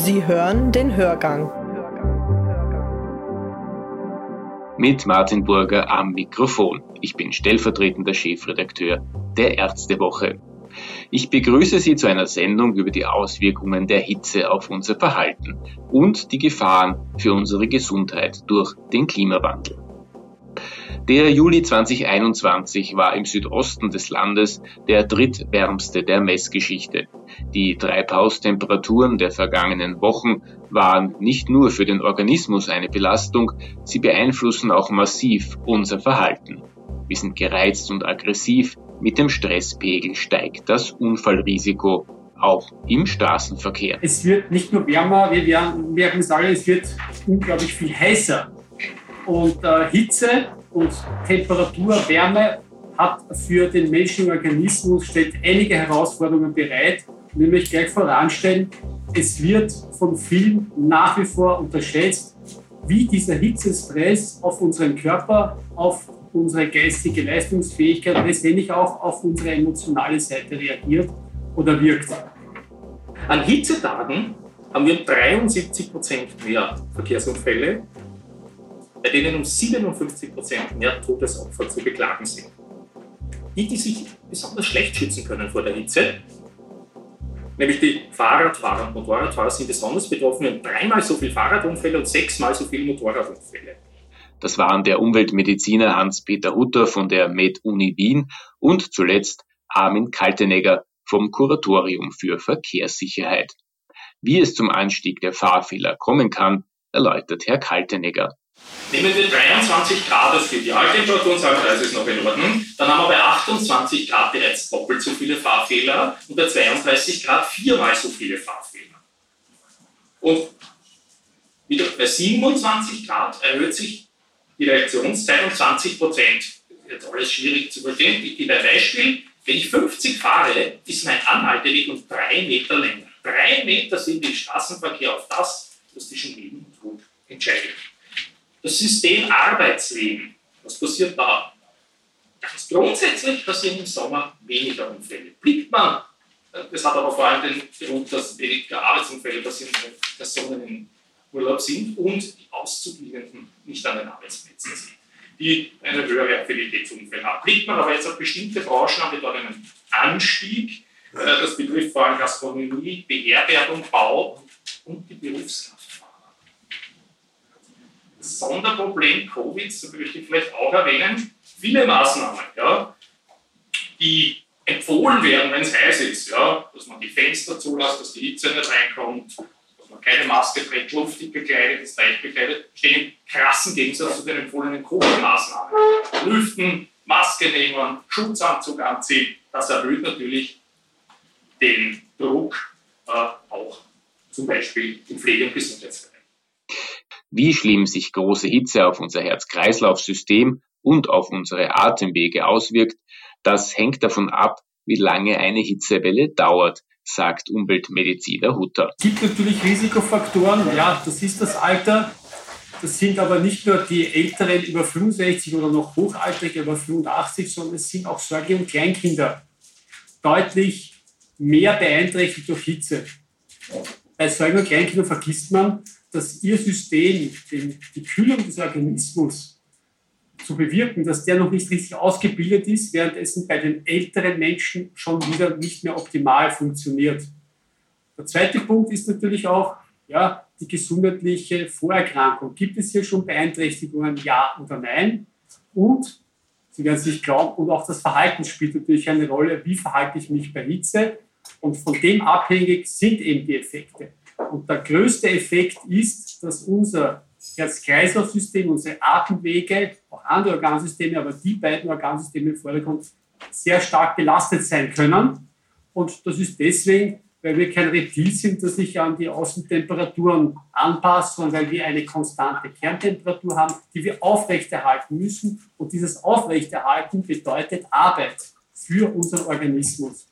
Sie hören den Hörgang. Mit Martin Burger am Mikrofon. Ich bin stellvertretender Chefredakteur der Ärztewoche. Ich begrüße Sie zu einer Sendung über die Auswirkungen der Hitze auf unser Verhalten und die Gefahren für unsere Gesundheit durch den Klimawandel. Der Juli 2021 war im Südosten des Landes der drittwärmste der Messgeschichte. Die Treibhaustemperaturen der vergangenen Wochen waren nicht nur für den Organismus eine Belastung, sie beeinflussen auch massiv unser Verhalten. Wir sind gereizt und aggressiv, mit dem Stresspegel steigt das Unfallrisiko auch im Straßenverkehr. Es wird nicht nur wärmer, wir merken es alle, es wird unglaublich viel heißer. Und äh, Hitze und Temperatur, Wärme hat für den menschlichen Organismus stellt einige Herausforderungen bereit. Nämlich gleich voranstellen, es wird von vielen nach wie vor unterschätzt, wie dieser Hitzestress auf unseren Körper, auf unsere geistige Leistungsfähigkeit letztendlich auch auf unsere emotionale Seite reagiert oder wirkt. An Hitzetagen haben wir 73 Prozent mehr Verkehrsunfälle bei denen um 57 Prozent mehr Todesopfer zu beklagen sind. Die, die sich besonders schlecht schützen können vor der Hitze, nämlich die Fahrradfahrer und Motorradfahrer sind besonders betroffen. Haben dreimal so viele Fahrradunfälle und sechsmal so viele Motorradunfälle. Das waren der Umweltmediziner Hans-Peter Hutter von der Med-Uni Wien und zuletzt Armin Kaltenegger vom Kuratorium für Verkehrssicherheit. Wie es zum Anstieg der Fahrfehler kommen kann, erläutert Herr Kaltenegger. Nehmen wir 23 Grad als Idealtemperatur und sagen, das ist noch in Ordnung, dann haben wir bei 28 Grad bereits doppelt so viele Fahrfehler und bei 32 Grad viermal so viele Fahrfehler. Und wieder bei 27 Grad erhöht sich die Reaktionszeit um 20 Prozent. Jetzt alles schwierig zu verstehen. Ich gebe ein Beispiel. Wenn ich 50 fahre, ist mein Anhalteweg um drei Meter länger. Drei Meter sind im Straßenverkehr auf das, was zwischen Leben und Tod entscheidet. Das System Arbeitsleben, was passiert da? Ganz grundsätzlich passieren im Sommer weniger Unfälle. Blickt man, das hat aber vor allem den Grund, dass weniger Arbeitsunfälle passieren, weil Personen im Urlaub sind und die Auszubildenden nicht an den Arbeitsplätzen sind, die eine höhere Affinität zu Unfällen haben. Blickt man aber jetzt auf bestimmte Branchen, haben wir dort einen Anstieg. Äh, das betrifft vor allem Gastronomie, Beherbergung, Bau und die Berufskraft. Sonderproblem Covid, so möchte ich vielleicht auch erwähnen, viele Maßnahmen, ja, die empfohlen werden, wenn es heiß ist, ja, dass man die Fenster zulässt, dass die Hitze nicht reinkommt, dass man keine Maske trägt, luftig bekleidet ist, leicht bekleidet, stehen im krassen Gegensatz zu den empfohlenen Covid-Maßnahmen. Lüften, Maske nehmen, Schutzanzug anziehen, das erhöht natürlich den Druck äh, auch zum Beispiel im Pflege- und Gesundheitsbereich. Wie schlimm sich große Hitze auf unser Herz-Kreislauf-System und auf unsere Atemwege auswirkt, das hängt davon ab, wie lange eine Hitzewelle dauert, sagt Umweltmediziner Hutter. Es gibt natürlich Risikofaktoren, ja, das ist das Alter. Das sind aber nicht nur die Älteren über 65 oder noch Hochaltrige über 85, sondern es sind auch Sorge- und Kleinkinder deutlich mehr beeinträchtigt durch Hitze. Bei Säugen- und Kleinkindern vergisst man, dass ihr System, den, die Kühlung des Organismus zu bewirken, dass der noch nicht richtig ausgebildet ist, währenddessen bei den älteren Menschen schon wieder nicht mehr optimal funktioniert. Der zweite Punkt ist natürlich auch ja, die gesundheitliche Vorerkrankung. Gibt es hier schon Beeinträchtigungen, ja oder nein? Und, Sie werden es nicht glauben, und auch das Verhalten spielt natürlich eine Rolle. Wie verhalte ich mich bei Hitze? Und von dem abhängig sind eben die Effekte. Und der größte Effekt ist, dass unser Herz-Kreislauf-System, unsere Atemwege, auch andere Organsysteme, aber die beiden Organsysteme im Vordergrund sehr stark belastet sein können. Und das ist deswegen, weil wir kein Reptil sind, das sich an die Außentemperaturen anpasst, sondern weil wir eine konstante Kerntemperatur haben, die wir aufrechterhalten müssen. Und dieses Aufrechterhalten bedeutet Arbeit für unseren Organismus.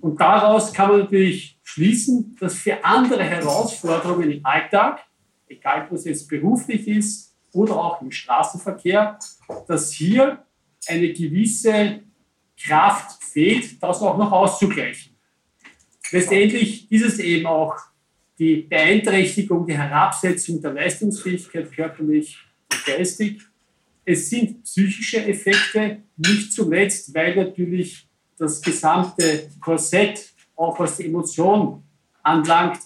Und daraus kann man natürlich schließen, dass für andere Herausforderungen im Alltag, egal ob es jetzt beruflich ist oder auch im Straßenverkehr, dass hier eine gewisse Kraft fehlt, das auch noch auszugleichen. Letztendlich ist es eben auch die Beeinträchtigung, die Herabsetzung der Leistungsfähigkeit körperlich und geistig. Es sind psychische Effekte, nicht zuletzt, weil natürlich das gesamte Korsett, auch was die Emotion anlangt,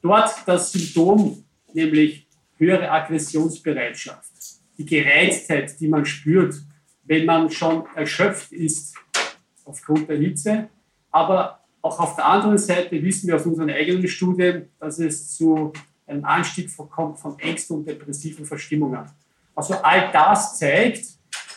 dort das Symptom, nämlich höhere Aggressionsbereitschaft, die Gereiztheit, die man spürt, wenn man schon erschöpft ist aufgrund der Hitze. Aber auch auf der anderen Seite wissen wir aus unseren eigenen Studien, dass es zu einem Anstieg kommt von Ängsten und depressiven Verstimmungen. Also all das zeigt,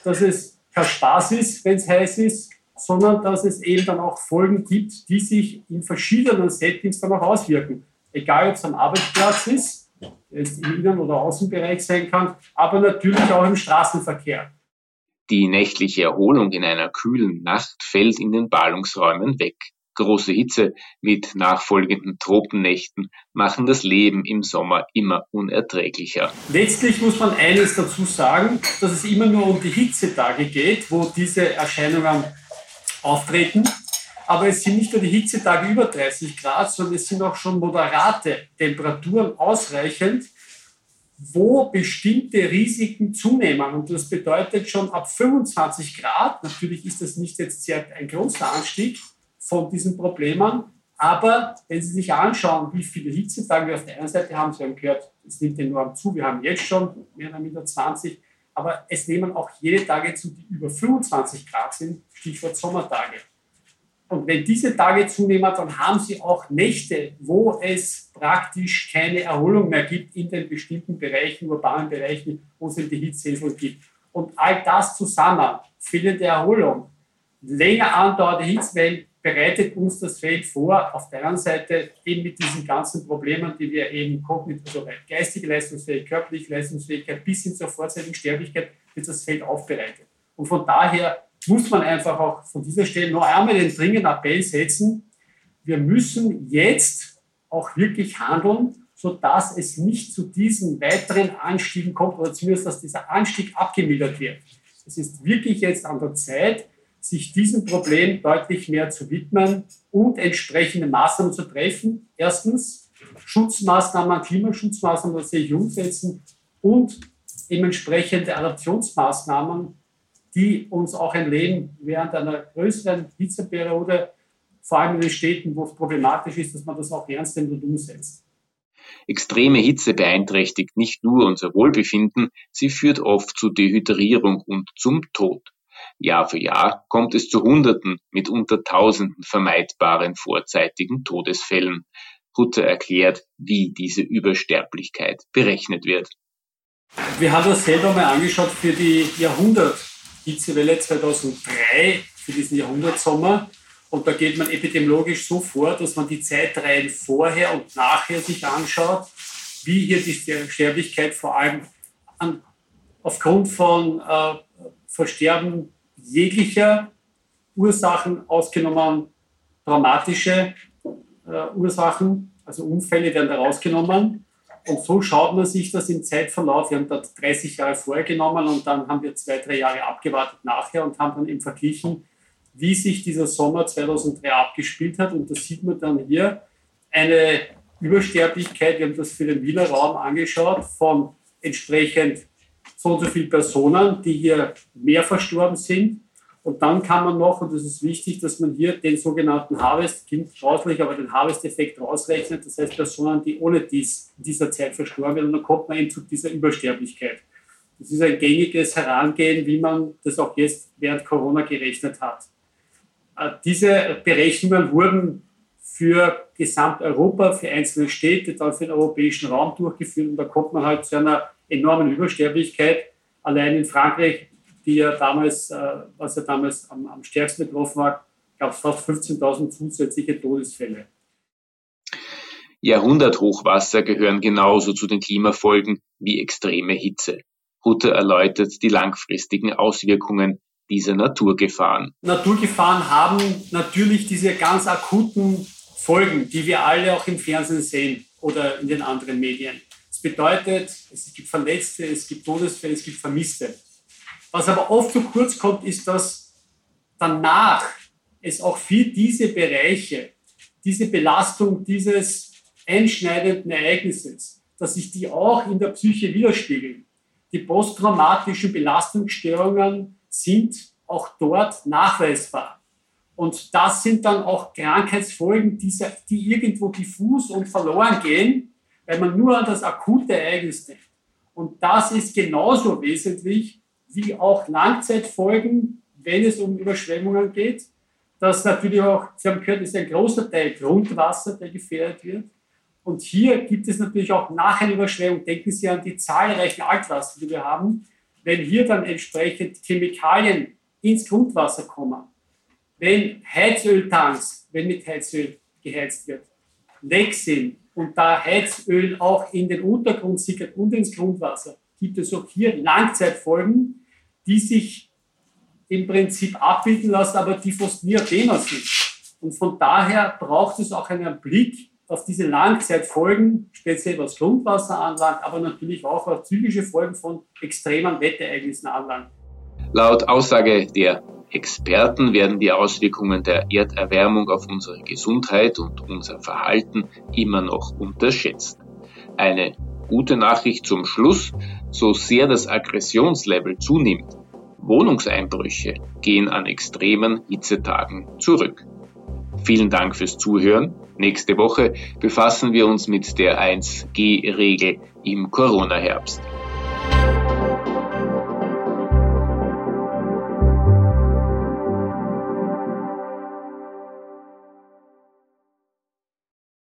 dass es kein Spaß ist, wenn es heiß ist, sondern dass es eben dann auch Folgen gibt, die sich in verschiedenen Settings dann auch auswirken. Egal, ob es am Arbeitsplatz ist, es im Innen- oder Außenbereich sein kann, aber natürlich auch im Straßenverkehr. Die nächtliche Erholung in einer kühlen Nacht fällt in den Ballungsräumen weg. Große Hitze mit nachfolgenden Tropennächten machen das Leben im Sommer immer unerträglicher. Letztlich muss man eines dazu sagen, dass es immer nur um die Hitzetage geht, wo diese Erscheinungen auftreten. Aber es sind nicht nur die Hitzetage über 30 Grad, sondern es sind auch schon moderate Temperaturen ausreichend, wo bestimmte Risiken zunehmen. Und das bedeutet schon ab 25 Grad, natürlich ist das nicht jetzt sehr ein großer Anstieg von diesen Problemen, aber wenn Sie sich anschauen, wie viele Hitzetage wir auf der einen Seite haben, Sie haben gehört, es nimmt enorm zu, wir haben jetzt schon mehr oder weniger 20, aber es nehmen auch jede Tage zu, die über 25 Grad sind, Stichwort Sommertage. Und wenn diese Tage zunehmen, dann haben Sie auch Nächte, wo es praktisch keine Erholung mehr gibt in den bestimmten Bereichen, urbanen Bereichen, wo es die Hitzehilfen gibt. Und all das zusammen, fehlende Erholung, länger andauernde Hitzwellen, bereitet uns das Feld vor, auf der einen Seite eben mit diesen ganzen Problemen, die wir eben kognitiv, also geistige Leistungsfähigkeit, körperliche Leistungsfähigkeit bis hin zur vorzeitigen Sterblichkeit wird das Feld aufbereitet. Und von daher muss man einfach auch von dieser Stelle noch einmal den dringenden Appell setzen, wir müssen jetzt auch wirklich handeln, sodass es nicht zu diesen weiteren Anstiegen kommt oder zumindest, dass dieser Anstieg abgemildert wird. Es ist wirklich jetzt an der Zeit, sich diesem Problem deutlich mehr zu widmen und entsprechende Maßnahmen zu treffen. Erstens Schutzmaßnahmen, Klimaschutzmaßnahmen, das sehe ich umsetzen und eben entsprechende Adaptionsmaßnahmen, die uns auch ein Leben während einer größeren Hitzeperiode, vor allem in den Städten, wo es problematisch ist, dass man das auch ernst nimmt und umsetzt. Extreme Hitze beeinträchtigt nicht nur unser Wohlbefinden, sie führt oft zu Dehydrierung und zum Tod. Jahr für Jahr kommt es zu Hunderten, mitunter Tausenden vermeidbaren vorzeitigen Todesfällen. Hutter erklärt, wie diese Übersterblichkeit berechnet wird. Wir haben das selber mal angeschaut für die Jahrhundert-Hitzewelle 2003, für diesen Jahrhundertsommer. Und da geht man epidemiologisch so vor, dass man die Zeitreihen vorher und nachher sich anschaut, wie hier die Sterblichkeit vor allem an, aufgrund von äh, Versterben jeglicher Ursachen ausgenommen dramatische äh, Ursachen, also Unfälle werden da rausgenommen. Und so schaut man sich das im Zeitverlauf. Wir haben dort 30 Jahre vorher genommen und dann haben wir zwei, drei Jahre abgewartet nachher und haben dann eben verglichen, wie sich dieser Sommer 2003 abgespielt hat. Und da sieht man dann hier eine Übersterblichkeit. Wir haben das für den Wiener Raum angeschaut von entsprechend so und so viele Personen, die hier mehr verstorben sind. Und dann kann man noch, und das ist wichtig, dass man hier den sogenannten Harvest, klingt grauslich, aber den Harvest-Effekt rausrechnet. Das heißt Personen, die ohne dies in dieser Zeit verstorben. Und dann kommt man eben zu dieser Übersterblichkeit. Das ist ein gängiges Herangehen, wie man das auch jetzt während Corona gerechnet hat. Äh, diese Berechnungen wurden für Gesamteuropa, für einzelne Städte, dann für den europäischen Raum durchgeführt. Und da kommt man halt zu einer enormen Übersterblichkeit. Allein in Frankreich, die ja damals, äh, was ja damals am, am stärksten betroffen war, gab es fast 15.000 zusätzliche Todesfälle. Jahrhunderthochwasser gehören genauso zu den Klimafolgen wie extreme Hitze. Hutter erläutert die langfristigen Auswirkungen dieser Naturgefahren. Naturgefahren haben natürlich diese ganz akuten Folgen, die wir alle auch im Fernsehen sehen oder in den anderen Medien. Das bedeutet, es gibt Verletzte, es gibt Todesfälle, es gibt Vermisste. Was aber oft zu kurz kommt, ist, dass danach es auch für diese Bereiche, diese Belastung dieses einschneidenden Ereignisses, dass sich die auch in der Psyche widerspiegeln. Die posttraumatischen Belastungsstörungen sind auch dort nachweisbar. Und das sind dann auch Krankheitsfolgen, die, die irgendwo diffus und verloren gehen, weil man nur an das akute Ereignis denkt. Und das ist genauso wesentlich wie auch Langzeitfolgen, wenn es um Überschwemmungen geht. Dass natürlich auch, Sie haben gehört, ist ein großer Teil Grundwasser, der gefährdet wird. Und hier gibt es natürlich auch nach einer Überschwemmung, denken Sie an die zahlreichen Altwasser, die wir haben, wenn hier dann entsprechend Chemikalien ins Grundwasser kommen, wenn Heizöltanks, wenn mit Heizöl geheizt wird, weg sind und da Heizöl auch in den Untergrund sickert und ins Grundwasser, gibt es auch hier Langzeitfolgen, die sich im Prinzip abbilden lassen, aber die fast nie ein Thema sind. Und von daher braucht es auch einen Blick auf diese Langzeitfolgen, speziell was Grundwasser anlangt, aber natürlich auch was psychische Folgen von extremen Wetterereignissen anlangt. Laut Aussage der Experten werden die Auswirkungen der Erderwärmung auf unsere Gesundheit und unser Verhalten immer noch unterschätzt. Eine gute Nachricht zum Schluss, so sehr das Aggressionslevel zunimmt, Wohnungseinbrüche gehen an extremen Hitzetagen zurück. Vielen Dank fürs Zuhören. Nächste Woche befassen wir uns mit der 1G-Regel im Corona-Herbst.